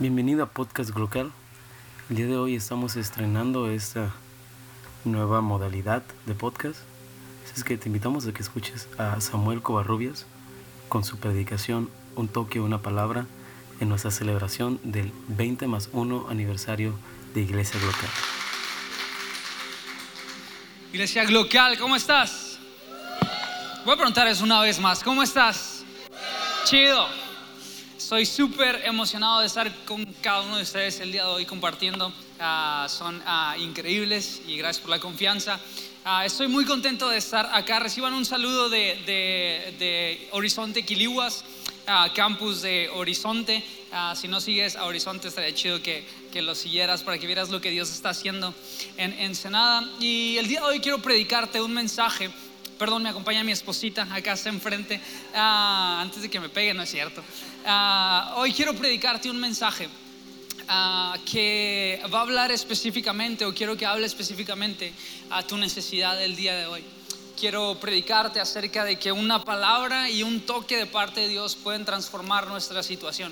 Bienvenido a Podcast Glocal. El día de hoy estamos estrenando esta nueva modalidad de podcast. Así es que te invitamos a que escuches a Samuel Covarrubias con su predicación Un toque, una palabra en nuestra celebración del 20 más 1 aniversario de Iglesia Glocal. Iglesia Glocal, ¿cómo estás? Voy a preguntarles una vez más, ¿cómo estás? Chido. Estoy súper emocionado de estar con cada uno de ustedes el día de hoy compartiendo. Ah, son ah, increíbles y gracias por la confianza. Ah, estoy muy contento de estar acá. Reciban un saludo de, de, Horizonte Quilihuas, campus de Horizonte. si no sigues a Horizonte, estaría chido que, que, lo siguieras para que vieras lo que Dios está haciendo en Ensenada. Y el día de hoy quiero predicarte un mensaje Perdón, me acompaña mi esposita acá está enfrente. Ah, antes de que me pegue, no es cierto. Ah, hoy quiero predicarte un mensaje ah, que va a hablar específicamente, o quiero que hable específicamente a tu necesidad del día de hoy. Quiero predicarte acerca de que una palabra y un toque de parte de Dios pueden transformar nuestra situación.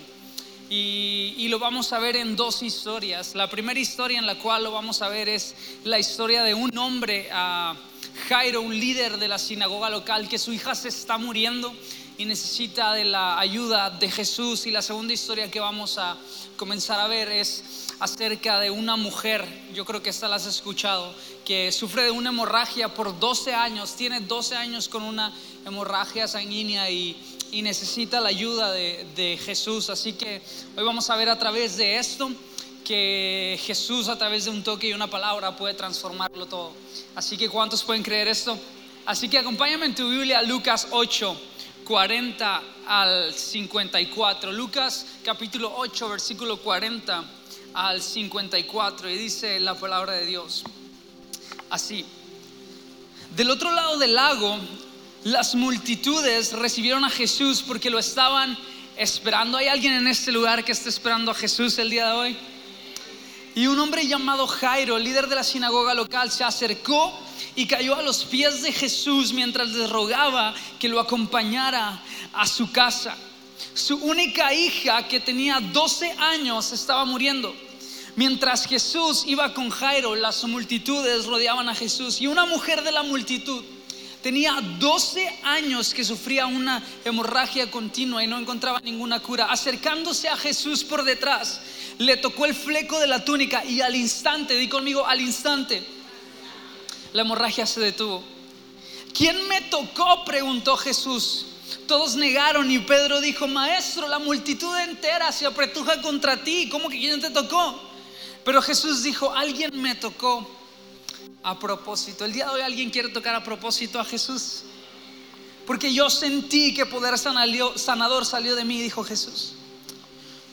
Y, y, lo vamos a ver en dos historias. La primera historia en la cual lo vamos a ver es la historia de un hombre Jairo, un líder de la sinagoga local, que su hija se está muriendo y necesita de la ayuda de Jesús. Y la segunda historia que vamos a comenzar a ver es acerca de una mujer, yo creo que esta la has escuchado, que sufre de una hemorragia por 12 años, tiene 12 años con una hemorragia sanguínea y, necesita la ayuda de, de Jesús. Así que hoy vamos a ver a través de esto que Jesús a través de un toque y una palabra puede transformarlo todo. Así que ¿cuántos pueden creer esto? Así que acompáñame en tu Biblia Lucas 8, 40 al 54. Lucas capítulo 8, versículo 40 al 54. Y dice la palabra de Dios así. Del otro lado del lago, las multitudes recibieron a Jesús porque lo estaban esperando. ¿Hay alguien en este lugar que esté esperando a Jesús el día de hoy? Y un hombre llamado Jairo, líder de la sinagoga local, se acercó y cayó a los pies de Jesús mientras le rogaba que lo acompañara a su casa. Su única hija, que tenía 12 años, estaba muriendo. Mientras Jesús iba con Jairo, las multitudes rodeaban a Jesús y una mujer de la multitud tenía 12 años que sufría una hemorragia continua y no encontraba ninguna cura. Acercándose a Jesús por detrás, le tocó el fleco de la túnica y al instante, di conmigo, al instante, la hemorragia se detuvo. ¿Quién me tocó? preguntó Jesús. Todos negaron y Pedro dijo, maestro, la multitud entera se apretuja contra ti. ¿Cómo que quién te tocó? Pero Jesús dijo, alguien me tocó a propósito. El día de hoy alguien quiere tocar a propósito a Jesús. Porque yo sentí que poder sanador salió de mí, dijo Jesús.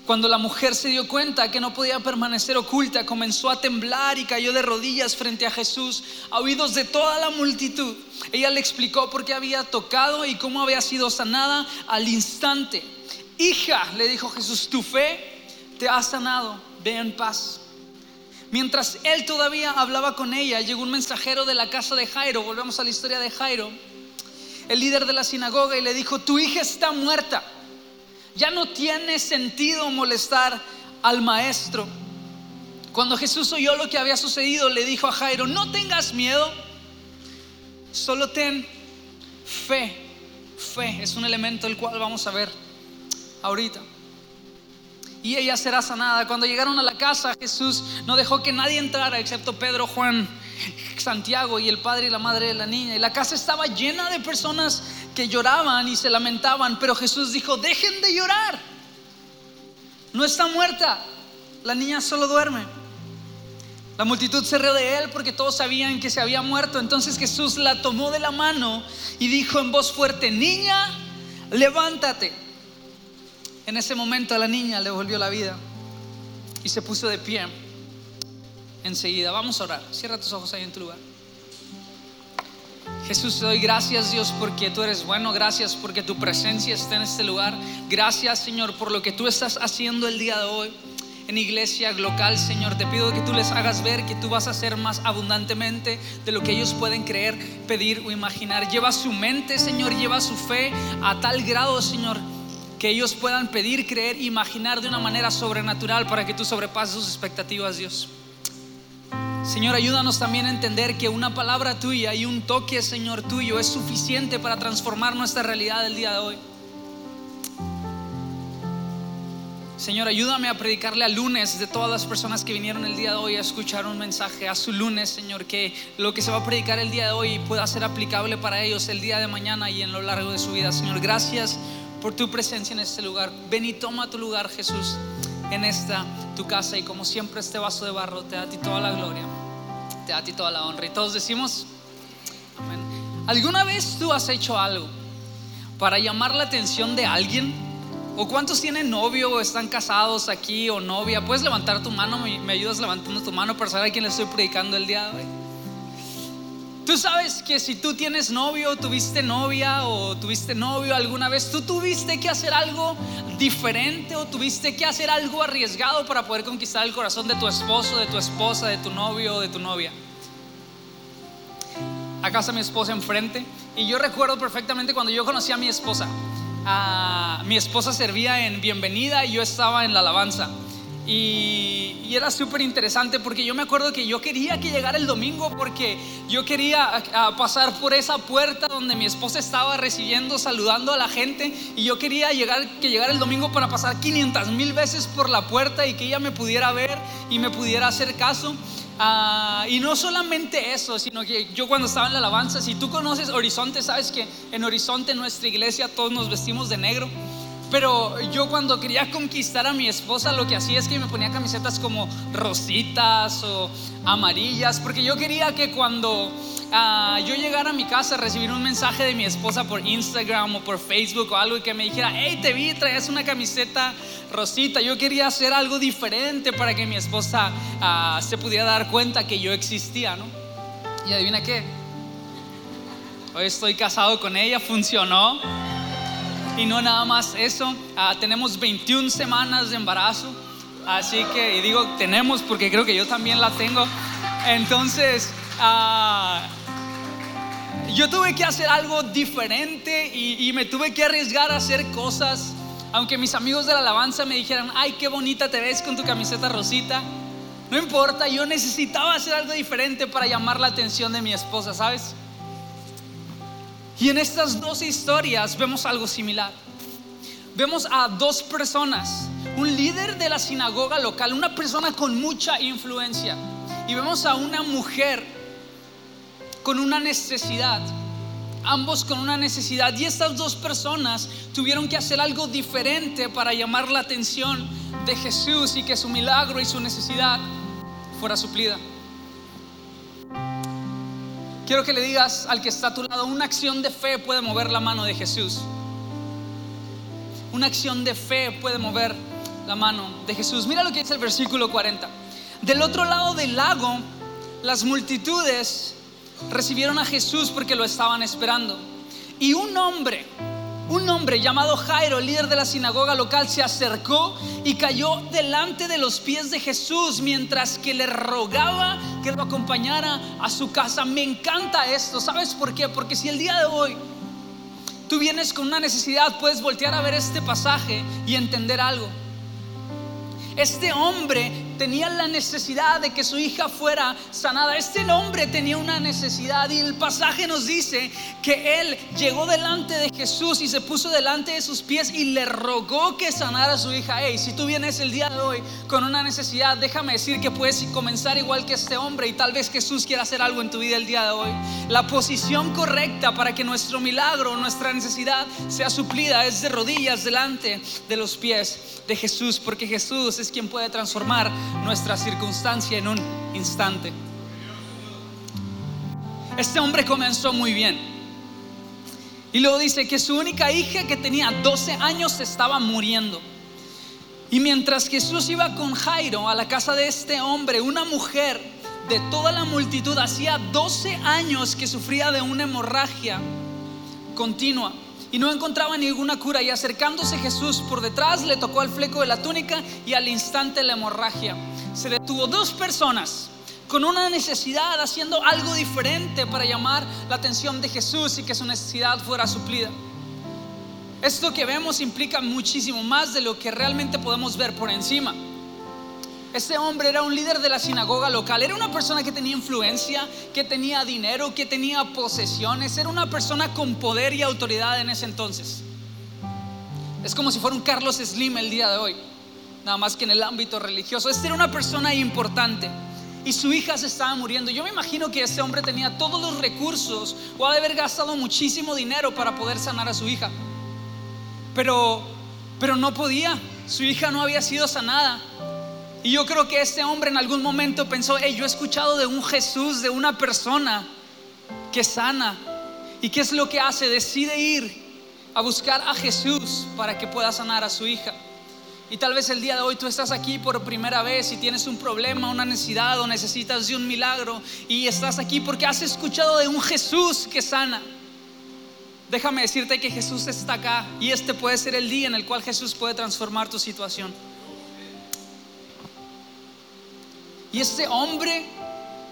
Cuando la mujer se dio cuenta que no podía permanecer oculta, comenzó a temblar y cayó de rodillas frente a Jesús, a oídos de toda la multitud. Ella le explicó por qué había tocado y cómo había sido sanada al instante. Hija, le dijo Jesús, tu fe te ha sanado, ve en paz. Mientras él todavía hablaba con ella, llegó un mensajero de la casa de Jairo, volvemos a la historia de Jairo, el líder de la sinagoga, y le dijo, tu hija está muerta ya no tiene sentido molestar al maestro. Cuando Jesús oyó lo que había sucedido, le dijo a Jairo, no tengas miedo, solo ten fe. Fe es un elemento el cual vamos a ver ahorita. Y ella será sanada. Cuando llegaron a la casa, Jesús no dejó que nadie entrara excepto Pedro, Juan, Santiago y el padre y la madre de la niña. Y la casa estaba llena de personas que lloraban y se lamentaban, pero Jesús dijo, dejen de llorar. No está muerta, la niña solo duerme. La multitud se rió de él porque todos sabían que se había muerto. Entonces Jesús la tomó de la mano y dijo en voz fuerte, niña, levántate. En ese momento a la niña le volvió la vida y se puso de pie enseguida. Vamos a orar. Cierra tus ojos ahí en tu lugar. Jesús, te doy gracias Dios porque tú eres bueno, gracias porque tu presencia está en este lugar. Gracias Señor por lo que tú estás haciendo el día de hoy en iglesia local, Señor. Te pido que tú les hagas ver que tú vas a hacer más abundantemente de lo que ellos pueden creer, pedir o imaginar. Lleva su mente, Señor, lleva su fe a tal grado, Señor, que ellos puedan pedir, creer, imaginar de una manera sobrenatural para que tú sobrepases sus expectativas, Dios. Señor, ayúdanos también a entender que una palabra tuya y un toque, Señor, tuyo es suficiente para transformar nuestra realidad del día de hoy. Señor, ayúdame a predicarle a lunes de todas las personas que vinieron el día de hoy a escuchar un mensaje, a su lunes, Señor, que lo que se va a predicar el día de hoy pueda ser aplicable para ellos el día de mañana y en lo largo de su vida. Señor, gracias por tu presencia en este lugar. Ven y toma tu lugar, Jesús, en esta tu casa y como siempre este vaso de barro te da a ti toda la gloria, te da a ti toda la honra. Y todos decimos, amén. ¿Alguna vez tú has hecho algo para llamar la atención de alguien? ¿O cuántos tienen novio o están casados aquí o novia? Puedes levantar tu mano, me, ayudas levantando tu mano para saber a quién le estoy predicando el día de hoy. Tú sabes que si tú tienes novio, tuviste novia o tuviste novio alguna vez, tú tuviste que hacer algo diferente o tuviste que hacer algo arriesgado para poder conquistar el corazón de tu esposo, de tu esposa, de tu novio o de tu novia. Acá está mi esposa enfrente y yo recuerdo perfectamente cuando yo conocí a mi esposa mi esposa servía en bienvenida y yo estaba en la alabanza. Y, y era súper interesante porque yo me acuerdo que yo quería que llegara el domingo porque yo quería pasar por esa puerta donde mi esposa estaba recibiendo, saludando a la gente y yo quería llegar, que llegara el domingo para pasar 500 mil veces por la puerta y que ella me pudiera ver y me pudiera hacer caso. Ah, y no solamente eso, sino que yo cuando estaba en la alabanza, si tú conoces Horizonte, sabes que en Horizonte, nuestra iglesia, todos nos vestimos de negro. Pero yo cuando quería conquistar a mi esposa, lo que hacía es que me ponía camisetas como rositas o amarillas, porque yo quería que cuando uh, yo llegara a mi casa, recibir un mensaje de mi esposa por Instagram o por Facebook o algo y que me dijera, hey, te vi, traes una camiseta rosita. Yo quería hacer algo diferente para que mi esposa uh, se pudiera dar cuenta que yo existía, ¿no? Y adivina qué. Hoy estoy casado con ella, funcionó. Y no nada más eso, uh, tenemos 21 semanas de embarazo. Así que, y digo tenemos porque creo que yo también la tengo. Entonces, uh, yo tuve que hacer algo diferente y, me tuve que arriesgar a hacer cosas. Aunque mis amigos de la alabanza me dijeran, ay, qué bonita te ves con tu camiseta rosita. No importa, yo necesitaba hacer algo diferente para llamar la atención de mi esposa, ¿sabes? Y en estas dos historias vemos algo similar. Vemos a dos personas, un líder de la sinagoga local, una persona con mucha influencia, y vemos a una mujer con una necesidad. Ambos con una necesidad. Y estas dos personas tuvieron que hacer algo diferente para llamar la atención de Jesús y que su milagro y su necesidad fuera suplida. Quiero que le digas al que está a tu lado, una acción de fe puede mover la mano de Jesús. Una acción de fe puede mover la mano de Jesús. Mira lo que dice el versículo 40. Del otro lado del lago, las multitudes recibieron a Jesús porque lo estaban esperando. Y un hombre, un hombre llamado Jairo, líder de la sinagoga local, se acercó y cayó delante de los pies de Jesús mientras que le rogaba que lo acompañara a su casa. Me encanta esto, ¿sabes por qué? Porque si el día de hoy tú vienes con una necesidad, puedes voltear a ver este pasaje y entender algo. Este hombre tenía la necesidad de que su hija fuera sanada. Este hombre tenía una necesidad y el pasaje nos dice que él llegó delante de Jesús y se puso delante de sus pies y le rogó que sanara a su hija. Hey, si tú vienes el día de hoy con una necesidad, déjame decir que puedes comenzar igual que este hombre y tal vez Jesús quiera hacer algo en tu vida el día de hoy. La posición correcta para que nuestro milagro, nuestra necesidad sea suplida es de rodillas delante de los pies de Jesús, porque Jesús es quien puede transformar nuestra circunstancia en un instante. Este hombre comenzó muy bien. Y luego dice que su única hija que tenía 12 años estaba muriendo. Y mientras Jesús iba con Jairo a la casa de este hombre, una mujer de toda la multitud hacía 12 años que sufría de una hemorragia continua y no encontraba ninguna cura. Y acercándose Jesús por detrás, le tocó al fleco de la túnica y al instante la hemorragia se detuvo. Dos personas con una necesidad, haciendo algo diferente para llamar la atención de Jesús y que su necesidad fuera suplida. Esto que vemos implica muchísimo más de lo que realmente podemos ver por encima. Este hombre era un líder de la sinagoga local, era una persona que tenía influencia, que tenía dinero, que tenía posesiones, era una persona con poder y autoridad en ese entonces. Es como si fuera un Carlos Slim el día de hoy, nada más que en el ámbito religioso. Este era una persona importante y su hija se estaba muriendo. Yo me imagino que este hombre tenía todos los recursos o ha de haber gastado muchísimo dinero para poder sanar a su hija. Pero, pero no podía, su hija no había sido sanada. Y yo creo que este hombre en algún momento pensó, hey, yo he escuchado de un Jesús, de una persona que sana. ¿Y qué es lo que hace? Decide ir a buscar a Jesús para que pueda sanar a su hija. Y tal vez el día de hoy tú estás aquí por primera vez y tienes un problema, una necesidad o necesitas de un milagro y estás aquí porque has escuchado de un Jesús que sana. Déjame decirte que Jesús está acá y este puede ser el día en el cual Jesús puede transformar tu situación. Y este hombre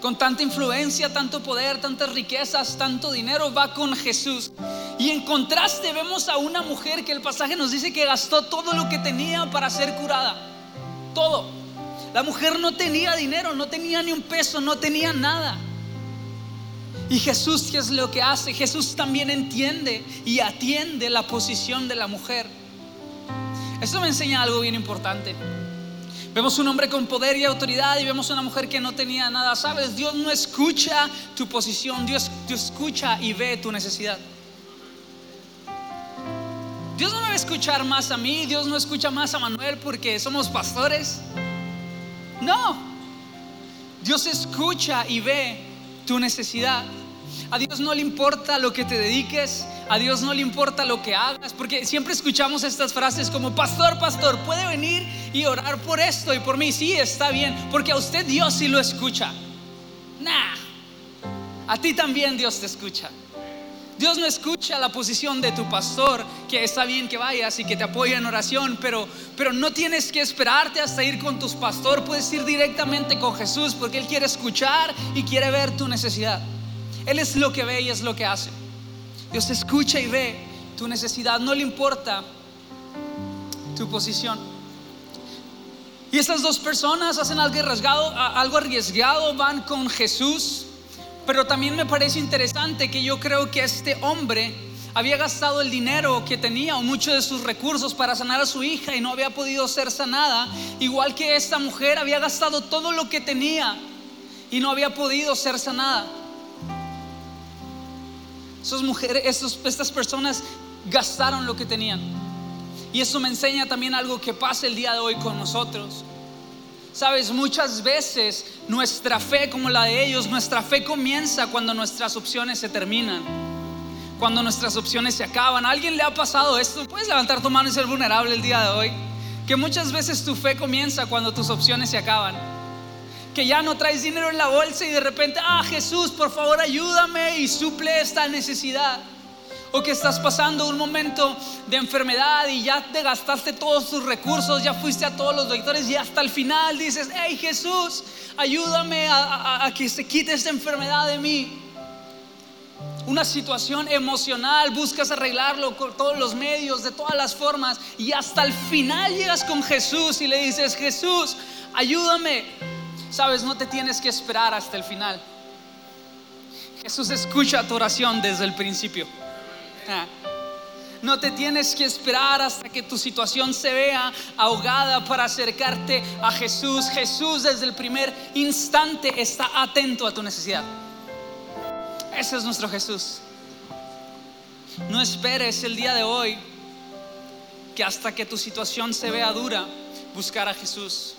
con tanta influencia, tanto poder, tantas riquezas, tanto dinero, va con Jesús. Y en contraste vemos a una mujer que el pasaje nos dice que gastó todo lo que tenía para ser curada. Todo. La mujer no tenía dinero, no tenía ni un peso, no tenía nada. Y Jesús, ¿qué es lo que hace? Jesús también entiende y atiende la posición de la mujer. Esto me enseña algo bien importante. Vemos un hombre con poder y autoridad y vemos una mujer que no tenía nada. Sabes, Dios no escucha tu posición, Dios, escucha y ve tu necesidad. Dios no me va a escuchar más a mí, Dios no escucha más a Manuel porque somos pastores. No, Dios escucha y ve tu necesidad. A Dios no le importa lo que te dediques, a Dios no le importa lo que hagas, porque siempre escuchamos estas frases como, pastor, pastor, puede venir y orar por esto y por mí. Sí, está bien, porque a usted Dios sí lo escucha. Nah, a ti también Dios te escucha. Dios no escucha la posición de tu pastor, que está bien que vayas y que te apoye en oración, pero, pero no tienes que esperarte hasta ir con tu pastor, puedes ir directamente con Jesús porque Él quiere escuchar y quiere ver tu necesidad. Él es lo que ve y es lo que hace. Dios escucha y ve tu necesidad, no le importa tu posición. Y estas dos personas hacen algo arriesgado, algo arriesgado, van con Jesús, pero también me parece interesante que yo creo que este hombre había gastado el dinero que tenía o muchos de sus recursos para sanar a su hija y no había podido ser sanada, igual que esta mujer había gastado todo lo que tenía y no había podido ser sanada. Esas mujeres, estas personas gastaron lo que tenían. Y eso me enseña también algo que pasa el día de hoy con nosotros. Sabes, muchas veces nuestra fe, como la de ellos, nuestra fe comienza cuando nuestras opciones se terminan, cuando nuestras opciones se acaban. ¿A alguien le ha pasado esto? Puedes levantar tu mano y ser vulnerable el día de hoy. Que muchas veces tu fe comienza cuando tus opciones se acaban que ya no traes dinero en la bolsa y de repente, ah, Jesús, por favor ayúdame y suple esta necesidad. O que estás pasando un momento de enfermedad y ya te gastaste todos tus recursos, ya fuiste a todos los doctores y hasta el final dices, hey Jesús, ayúdame a, a que se quite esta enfermedad de mí. Una situación emocional, buscas arreglarlo con todos los medios, de todas las formas, y hasta el final llegas con Jesús y le dices, Jesús, ayúdame Sabes, no te tienes que esperar hasta el final. Jesús escucha tu oración desde el principio. Ah. No te tienes que esperar hasta que tu situación se vea ahogada para acercarte a Jesús. Jesús desde el primer instante está atento a tu necesidad. Ese es nuestro Jesús. No esperes el día de hoy que hasta que tu situación se vea dura, buscar a Jesús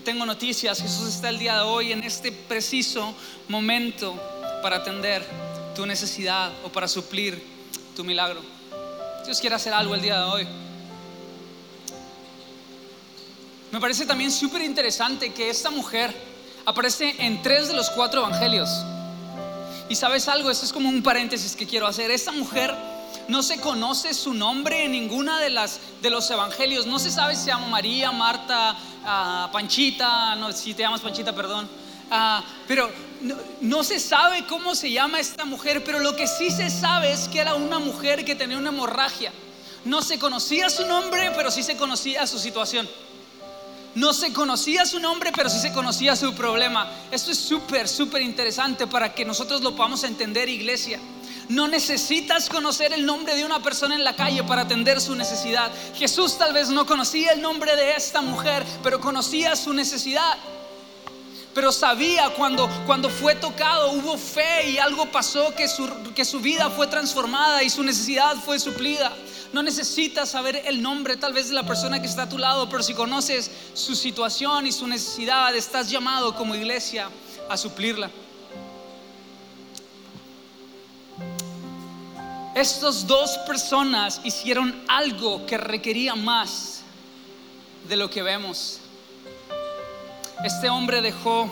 tengo noticias. Jesús está el día de hoy en este preciso momento para atender tu necesidad o para suplir tu milagro. Dios quiere hacer algo el día de hoy. Me parece también súper interesante que esta mujer aparece en tres de los cuatro evangelios. Y sabes algo, esto es como un paréntesis que quiero hacer. Esta mujer no se conoce su nombre en ninguna de las de los evangelios. No se sabe si se llama María, Marta, Panchita, no, si te llamas Panchita, perdón. Ah, pero no, no se sabe cómo se llama esta mujer, pero lo que sí se sabe es que era una mujer que tenía una hemorragia. No se conocía su nombre, pero sí se conocía su situación. No se conocía su nombre, pero sí se conocía su problema. Esto es súper, súper interesante para que nosotros lo podamos entender, iglesia. No necesitas conocer el nombre de una persona en la calle para atender su necesidad. Jesús tal vez no conocía el nombre de esta mujer, pero conocía su necesidad. Pero sabía cuando, cuando fue tocado, hubo fe y algo pasó que su, que su vida fue transformada y su necesidad fue suplida. No necesitas saber el nombre tal vez de la persona que está a tu lado, pero si conoces su situación y su necesidad, estás llamado como iglesia a suplirla. Estas dos personas hicieron algo que requería más de lo que vemos. Este hombre dejó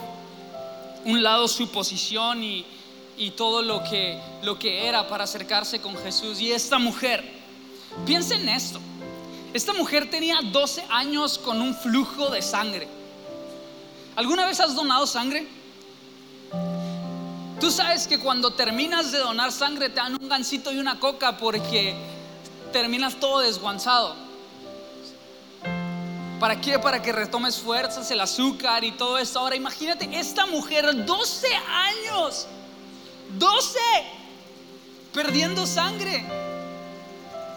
un lado su posición y, y todo lo que, lo que era para acercarse con Jesús. Y esta mujer, piensen en esto, esta mujer tenía 12 años con un flujo de sangre. ¿Alguna vez has donado sangre? Tú sabes que cuando terminas de donar sangre te dan un gancito y una coca porque terminas todo desguanzado. ¿Para qué? Para que retomes fuerzas, el azúcar y todo eso. Ahora imagínate, esta mujer, 12 años, 12, perdiendo sangre.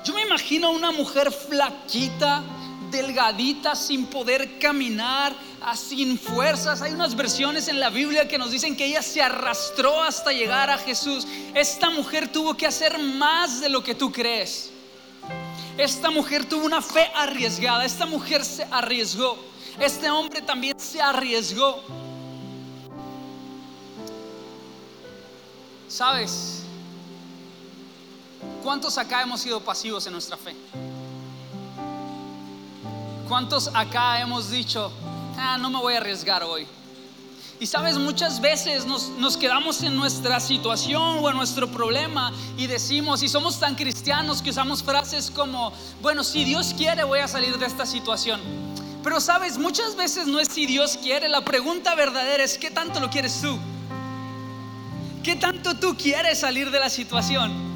Yo me imagino una mujer flaquita, delgadita, sin poder caminar, sin fuerzas. Hay unas versiones en la Biblia que nos dicen que ella se arrastró hasta llegar a Jesús. Esta mujer tuvo que hacer más de lo que tú crees. Esta mujer tuvo una fe arriesgada. Esta mujer se arriesgó. Este hombre también se arriesgó. ¿Sabes? ¿Cuántos acá hemos sido pasivos en nuestra fe? ¿Cuántos acá hemos dicho, ah, no me voy a arriesgar hoy? Y sabes, muchas veces nos, nos, quedamos en nuestra situación o en nuestro problema y decimos, y somos tan cristianos que usamos frases como, bueno, si Dios quiere voy a salir de esta situación. Pero sabes, muchas veces no es si Dios quiere, la pregunta verdadera es, ¿qué tanto lo quieres tú? ¿Qué tanto tú quieres salir de la situación?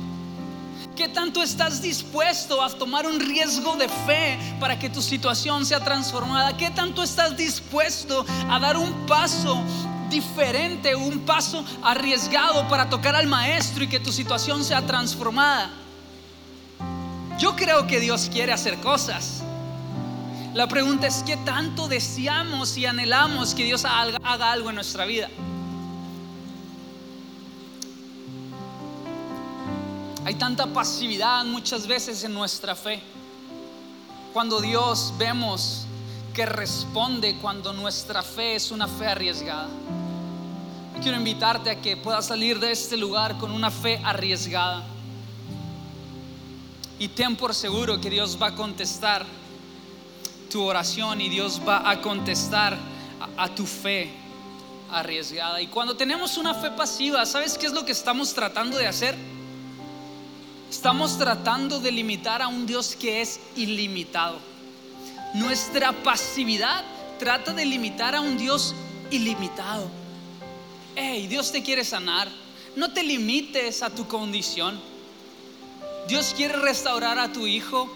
¿Qué tanto estás dispuesto a tomar un riesgo de fe para que tu situación sea transformada? ¿Qué tanto estás dispuesto a dar un paso diferente, un paso arriesgado para tocar al maestro y que tu situación sea transformada? Yo creo que Dios quiere hacer cosas. La pregunta es, ¿qué tanto deseamos y anhelamos que Dios haga algo en nuestra vida? Hay tanta pasividad muchas veces en nuestra fe. Cuando Dios vemos que responde cuando nuestra fe es una fe arriesgada. Quiero invitarte a que puedas salir de este lugar con una fe arriesgada. Y ten por seguro que Dios va a contestar tu oración y Dios va a contestar a, a tu fe arriesgada. Y cuando tenemos una fe pasiva, ¿sabes qué es lo que estamos tratando de hacer? Estamos tratando de limitar a un Dios que es ilimitado. Nuestra pasividad trata de limitar a un Dios ilimitado. Hey, Dios te quiere sanar. No te limites a tu condición. Dios quiere restaurar a tu hijo.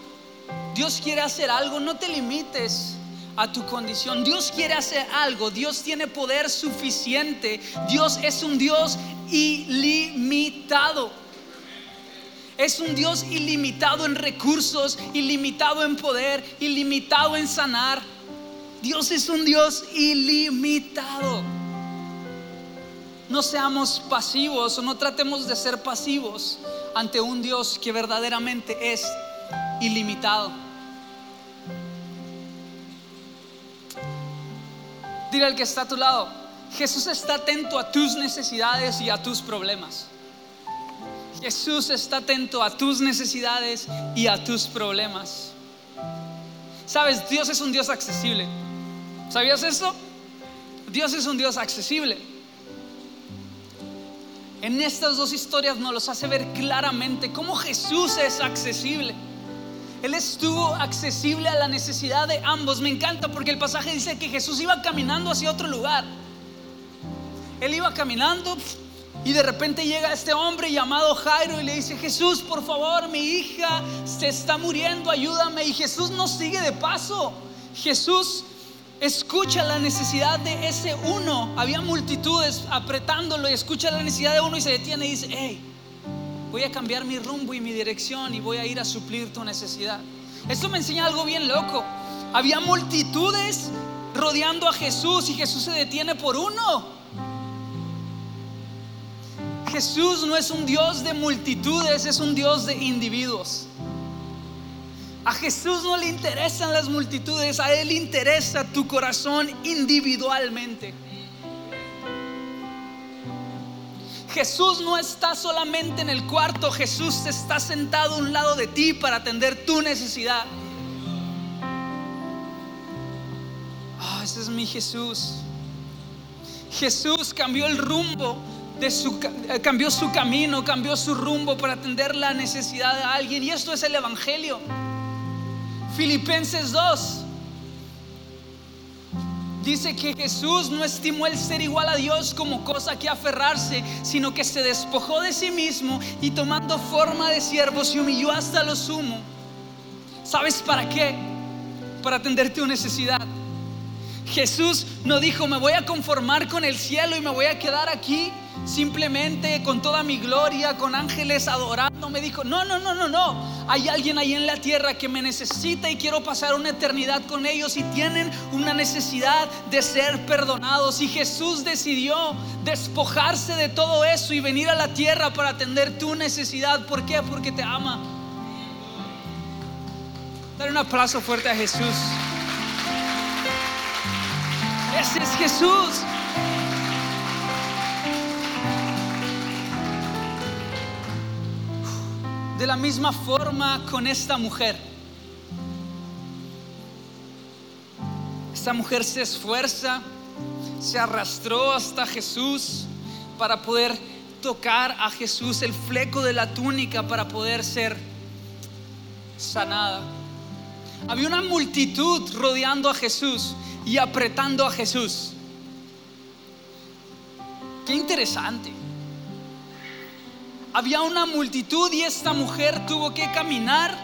Dios quiere hacer algo. No te limites a tu condición. Dios quiere hacer algo. Dios tiene poder suficiente. Dios es un Dios ilimitado. Es un Dios ilimitado en recursos, ilimitado en poder, ilimitado en sanar. Dios es un Dios ilimitado. No seamos pasivos o no tratemos de ser pasivos ante un Dios que verdaderamente es ilimitado. Dile al que está a tu lado, Jesús está atento a tus necesidades y a tus problemas. Jesús está atento a tus necesidades y a tus problemas. Sabes, Dios es un Dios accesible. ¿Sabías eso? Dios es un Dios accesible. En estas dos historias nos los hace ver claramente cómo Jesús es accesible. Él estuvo accesible a la necesidad de ambos. Me encanta porque el pasaje dice que Jesús iba caminando hacia otro lugar. él iba caminando y de repente llega este hombre llamado Jairo y le dice, Jesús, por favor, mi hija se está muriendo, ayúdame. Y Jesús no sigue de paso. Jesús escucha la necesidad de ese uno. Había multitudes apretándolo y escucha la necesidad de uno y se detiene y dice, hey, voy a cambiar mi rumbo y mi dirección y voy a ir a suplir tu necesidad. Esto me enseña algo bien loco. Había multitudes rodeando a Jesús y Jesús se detiene por uno. Jesús no es un Dios de multitudes, es un Dios de individuos. A Jesús no le interesan las multitudes, a Él interesa tu corazón individualmente. Jesús no está solamente en el cuarto, Jesús está sentado a un lado de ti para atender tu necesidad. Ah, ese es mi Jesús. Jesús cambió el rumbo eh, cambió su camino, cambió su rumbo para atender la necesidad de alguien. Y esto es el Evangelio. Filipenses 2 dice que Jesús no estimó el ser igual a Dios como cosa que aferrarse, sino que se despojó de sí mismo y tomando forma de siervo se humilló hasta lo sumo. ¿Sabes para qué? Para atender tu necesidad. Jesús no dijo, me voy a conformar con el cielo y me voy a quedar aquí simplemente con toda mi gloria, con ángeles adorando, me dijo, no, no, no, no, no, hay alguien ahí en la tierra que me necesita y quiero pasar una eternidad con ellos y tienen una necesidad de ser perdonados. Y Jesús decidió despojarse de todo eso y venir a la tierra para atender tu necesidad. ¿Por qué? Porque te ama. Dar un aplauso fuerte a Jesús. Es Jesús. De la misma forma con esta mujer. Esta mujer se esfuerza, se arrastró hasta Jesús para poder tocar a Jesús el fleco de la túnica para poder ser sanada. Había una multitud rodeando a Jesús y apretando a Jesús. Qué interesante había una multitud y esta mujer tuvo que caminar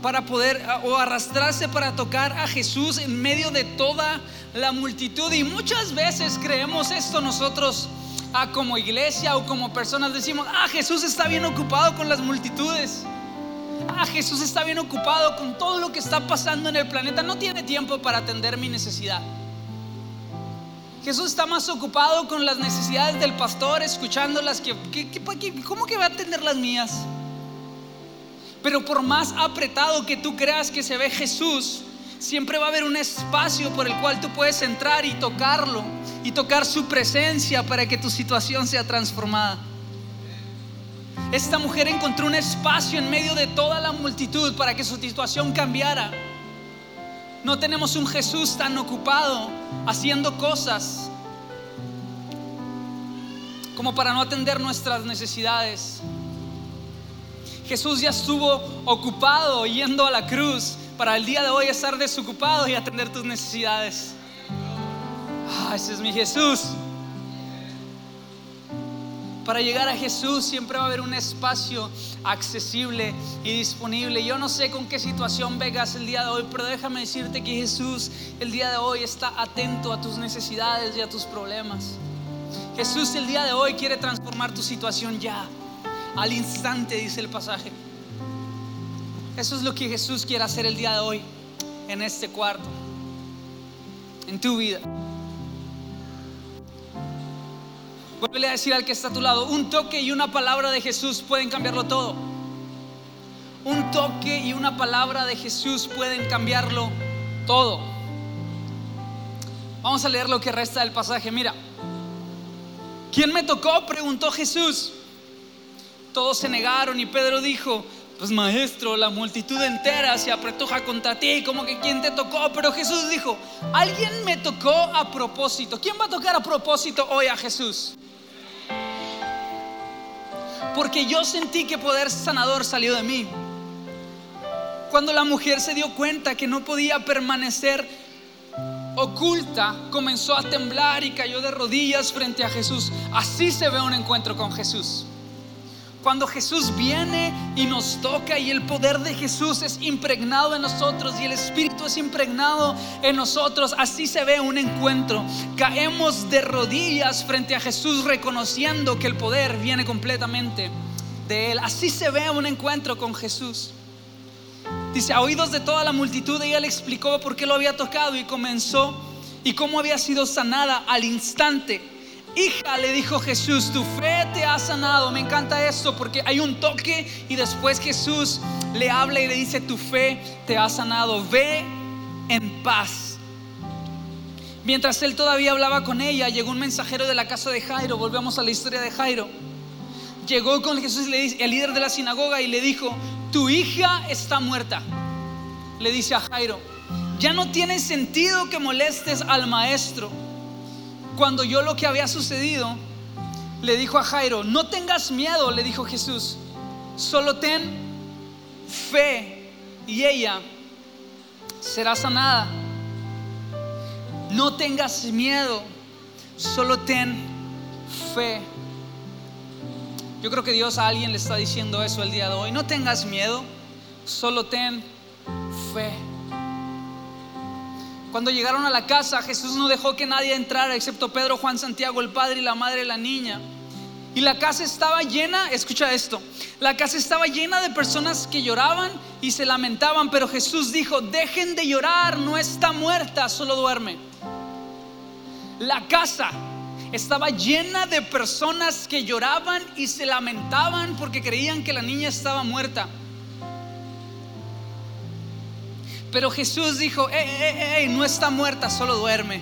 para poder o arrastrarse para tocar a Jesús en medio de toda la multitud. Y muchas veces creemos esto nosotros ah, como iglesia o como personas. Decimos, ah, Jesús está bien ocupado con las multitudes. Ah, Jesús está bien ocupado con todo lo que está pasando en el planeta. No tiene tiempo para atender mi necesidad. Jesús está más ocupado con las necesidades del pastor, escuchándolas, que, ¿cómo que va a atender las mías? Pero por más apretado que tú creas que se ve Jesús, siempre va a haber un espacio por el cual tú puedes entrar y tocarlo y tocar su presencia para que tu situación sea transformada. Esta mujer encontró un espacio en medio de toda la multitud para que su situación cambiara. No tenemos un Jesús tan ocupado haciendo cosas como para no atender nuestras necesidades. Jesús ya estuvo ocupado yendo a la cruz para el día de hoy estar desocupado y atender tus necesidades. Ah, ese es mi Jesús. Para llegar a Jesús siempre va a haber un espacio accesible y disponible. Yo no sé con qué situación vengas el día de hoy, pero déjame decirte que Jesús el día de hoy está atento a tus necesidades y a tus problemas. Jesús el día de hoy quiere transformar tu situación ya, al instante, dice el pasaje. Eso es lo que Jesús quiere hacer el día de hoy, en este cuarto, en tu vida. Vuelve a decir al que está a tu lado, un toque y una palabra de Jesús pueden cambiarlo todo. Un toque y una palabra de Jesús pueden cambiarlo todo. Vamos a leer lo que resta del pasaje. Mira, ¿quién me tocó? Preguntó Jesús. Todos se negaron y Pedro dijo, pues maestro, la multitud entera se apretuja contra ti, como que quién te tocó, pero Jesús dijo, alguien me tocó a propósito. ¿Quién va a tocar a propósito hoy a Jesús? Porque yo sentí que poder sanador salió de mí. Cuando la mujer se dio cuenta que no podía permanecer oculta comenzó a temblar y cayó de rodillas frente a Jesús. Así se ve un encuentro con Jesús. Cuando Jesús viene y nos toca y el poder de Jesús es impregnado en nosotros y el Espíritu es impregnado en nosotros, así se ve un encuentro. Caemos de rodillas frente a Jesús reconociendo que el poder viene completamente de Él. Así se ve un encuentro con Jesús. Dice, a oídos de toda la multitud, ella le explicó por qué lo había tocado y comenzó y cómo había sido sanada al instante Hija, le dijo Jesús, tu fe te ha sanado. Me encanta esto porque hay un toque y después Jesús le habla y le dice, tu fe te ha sanado. Ve en paz. Mientras él todavía hablaba con ella, llegó un mensajero de la casa de Jairo. Volvemos a la historia de Jairo. Llegó con Jesús, el líder de la sinagoga, y le dijo, tu hija está muerta. Le dice a Jairo, ya no tiene sentido que molestes al maestro cuando yo lo que había sucedido, le dijo a Jairo, no tengas miedo, le dijo Jesús, solo ten fe y ella será sanada. No tengas miedo, solo ten fe. Yo creo que Dios a alguien le está diciendo eso el día de hoy. No tengas miedo, solo ten fe. Cuando llegaron a la casa, Jesús no dejó que nadie entrara, excepto Pedro, Juan, Santiago, el padre y la madre de la niña. Y la casa estaba llena, escucha esto, la casa estaba llena de personas que lloraban y se lamentaban, pero Jesús dijo, dejen de llorar, no está muerta, solo duerme. La casa estaba llena de personas que lloraban y se lamentaban porque creían que la niña estaba muerta. Pero Jesús dijo, no está muerta, solo duerme.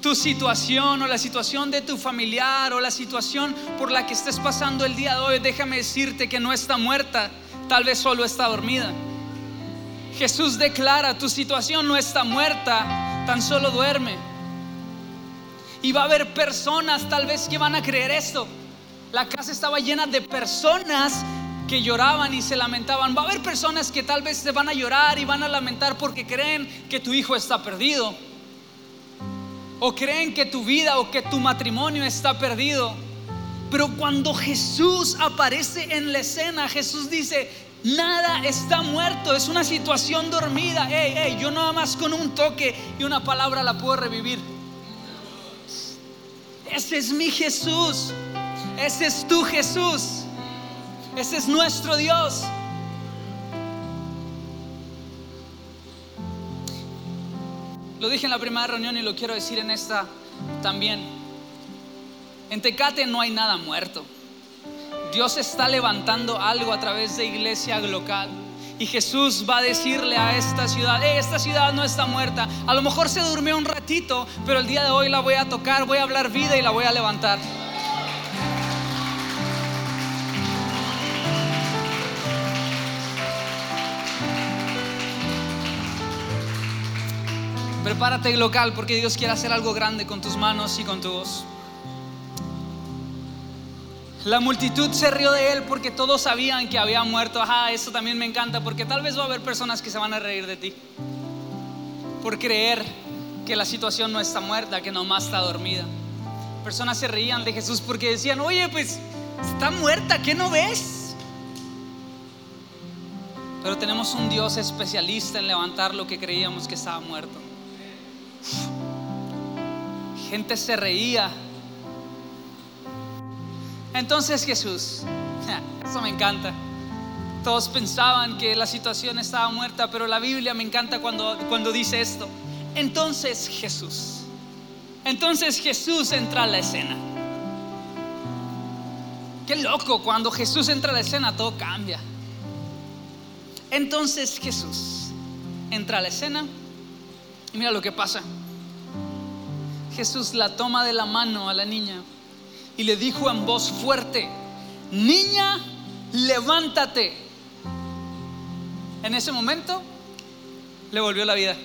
Tu situación o la situación de tu familiar o la situación por la que estés pasando el día de hoy, déjame decirte que no está muerta, tal vez solo está dormida. Jesús declara, tu situación no está muerta, tan solo duerme. Y va a haber personas tal vez que van a creer esto. La casa estaba llena de personas que lloraban y se lamentaban. Va a haber personas que tal vez se van a llorar y van a lamentar porque creen que tu hijo está perdido. O creen que tu vida o que tu matrimonio está perdido. Pero cuando Jesús aparece en la escena, Jesús dice, nada está muerto, es una situación dormida. yo nada más con un toque y una palabra la puedo revivir. Ese es mi Jesús. Ese es tu Jesús. Ese es nuestro Dios. Lo dije en la primera reunión y lo quiero decir en esta también. En Tecate no hay nada muerto. Dios está levantando algo a través de iglesia local. Y Jesús va a decirle a esta ciudad, eh, esta ciudad no está muerta. A lo mejor se durmió un ratito, pero el día de hoy la voy a tocar, voy a hablar vida y la voy a levantar. Prepárate local porque Dios quiere hacer algo grande con tus manos y con tu voz. La multitud se rió de él porque todos sabían que había muerto. Ajá, eso también me encanta porque tal vez va a haber personas que se van a reír de ti por creer que la situación no está muerta, que nomás está dormida. Personas se reían de Jesús porque decían, oye, pues está muerta, ¿qué no ves? Pero tenemos un Dios especialista en levantar lo que creíamos que estaba muerto. Gente se reía. Entonces Jesús, eso me encanta. Todos pensaban que la situación estaba muerta, pero la Biblia me encanta cuando, cuando dice esto. Entonces Jesús. Entonces Jesús entra a la escena. Qué loco, cuando Jesús entra a la escena todo cambia. Entonces Jesús entra a la escena y mira lo que pasa. Jesús la toma de la mano a la niña y le dijo en voz fuerte, niña, levántate. En ese momento le volvió la vida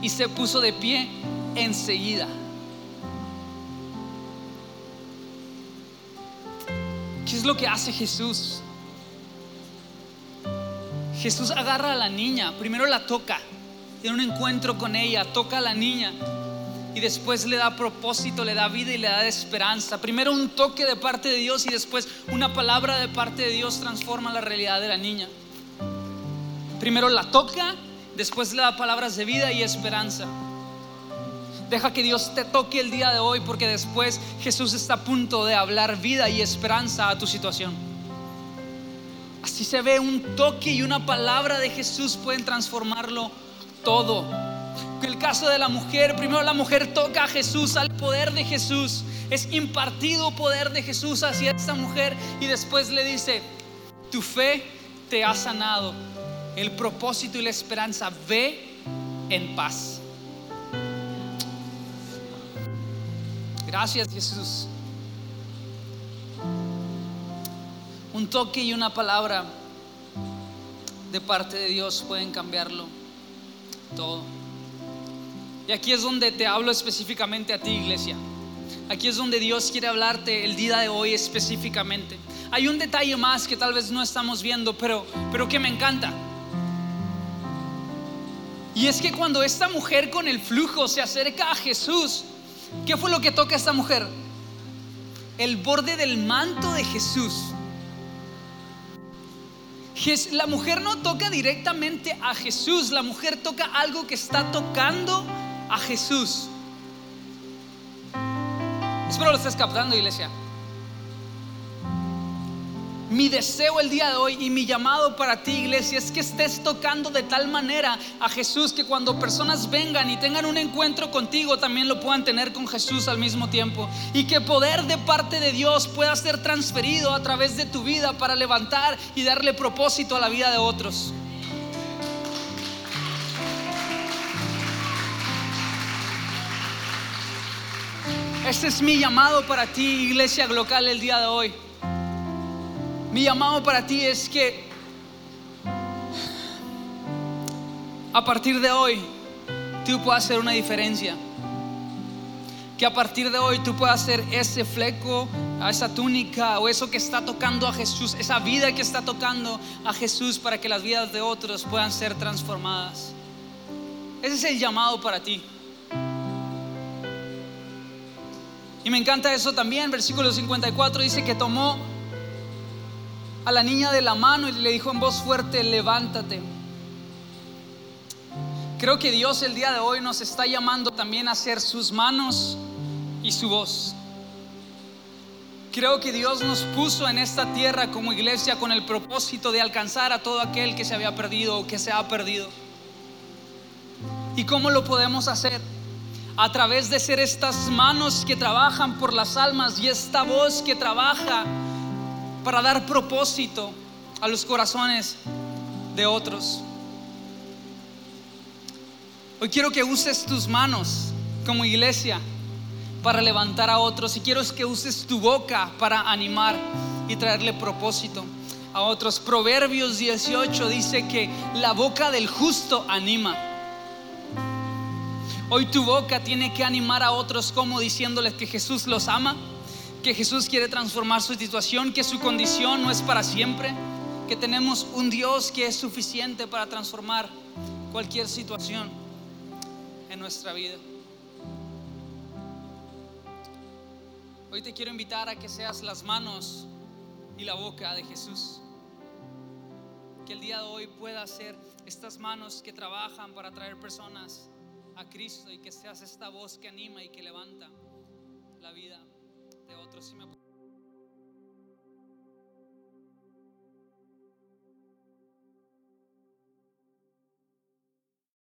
y se puso de pie enseguida. ¿Qué es lo que hace Jesús? Jesús agarra a la niña, primero la toca, tiene un encuentro con ella, toca a la niña y después le da propósito, le da vida y le da esperanza. Primero un toque de parte de Dios y después una palabra de parte de Dios transforma la realidad de la niña. Primero la toca, después le da palabras de vida y esperanza. Deja que Dios te toque el día de hoy porque después Jesús está a punto de hablar vida y esperanza a tu situación. Así se ve un toque y una palabra de Jesús pueden transformarlo todo. El caso de la mujer, primero la mujer toca a Jesús, al poder de Jesús. Es impartido poder de Jesús hacia esta mujer y después le dice, tu fe te ha sanado. El propósito y la esperanza, ve en paz. Gracias Jesús. Un toque y una palabra de parte de Dios pueden cambiarlo todo. Y aquí es donde te hablo específicamente a ti, iglesia. Aquí es donde Dios quiere hablarte el día de hoy específicamente. Hay un detalle más que tal vez no estamos viendo, pero, pero que me encanta. Y es que cuando esta mujer con el flujo se acerca a Jesús, ¿Qué fue lo que toca esta mujer? El borde del manto de Jesús. La mujer no toca directamente a Jesús, la mujer toca algo que está tocando a Jesús. Espero lo estés captando, iglesia. Mi deseo el día de hoy y mi llamado para ti, iglesia, es que estés tocando de tal manera a Jesús que cuando personas vengan y tengan un encuentro contigo, también lo puedan tener con Jesús al mismo tiempo. Y que poder de parte de Dios pueda ser transferido a través de tu vida para levantar y darle propósito a la vida de otros. Este es mi llamado para ti, iglesia local, el día de hoy. Mi llamado para ti es que a partir de hoy tú puedas hacer una diferencia. Que a partir de hoy tú puedas hacer ese fleco, esa túnica o eso que está tocando a Jesús, esa vida que está tocando a Jesús para que las vidas de otros puedan ser transformadas. Ese es el llamado para ti. Y me encanta eso también, versículo 54 dice que tomó a la niña de la mano y le dijo en voz fuerte, levántate. Creo que Dios el día de hoy nos está llamando también a hacer sus manos y su voz. Creo que Dios nos puso en esta tierra como iglesia con el propósito de alcanzar a todo aquel que se había perdido o que se ha perdido. ¿Y cómo lo podemos hacer? A través de ser estas manos que trabajan por las almas y esta voz que trabaja para dar propósito a los corazones de otros. Hoy quiero que uses tus manos como iglesia para levantar a otros y quiero que uses tu boca para animar y traerle propósito a otros. Proverbios 18 dice que la boca del justo anima. Hoy tu boca tiene que animar a otros como diciéndoles que Jesús los ama que Jesús quiere transformar su situación, que su condición no es para siempre, que tenemos un Dios que es suficiente para transformar cualquier situación en nuestra vida. Hoy te quiero invitar a que seas las manos y la boca de Jesús. Que el día de hoy pueda ser estas manos que trabajan para traer personas a Cristo y que seas esta voz que anima y que levanta la vida de otros.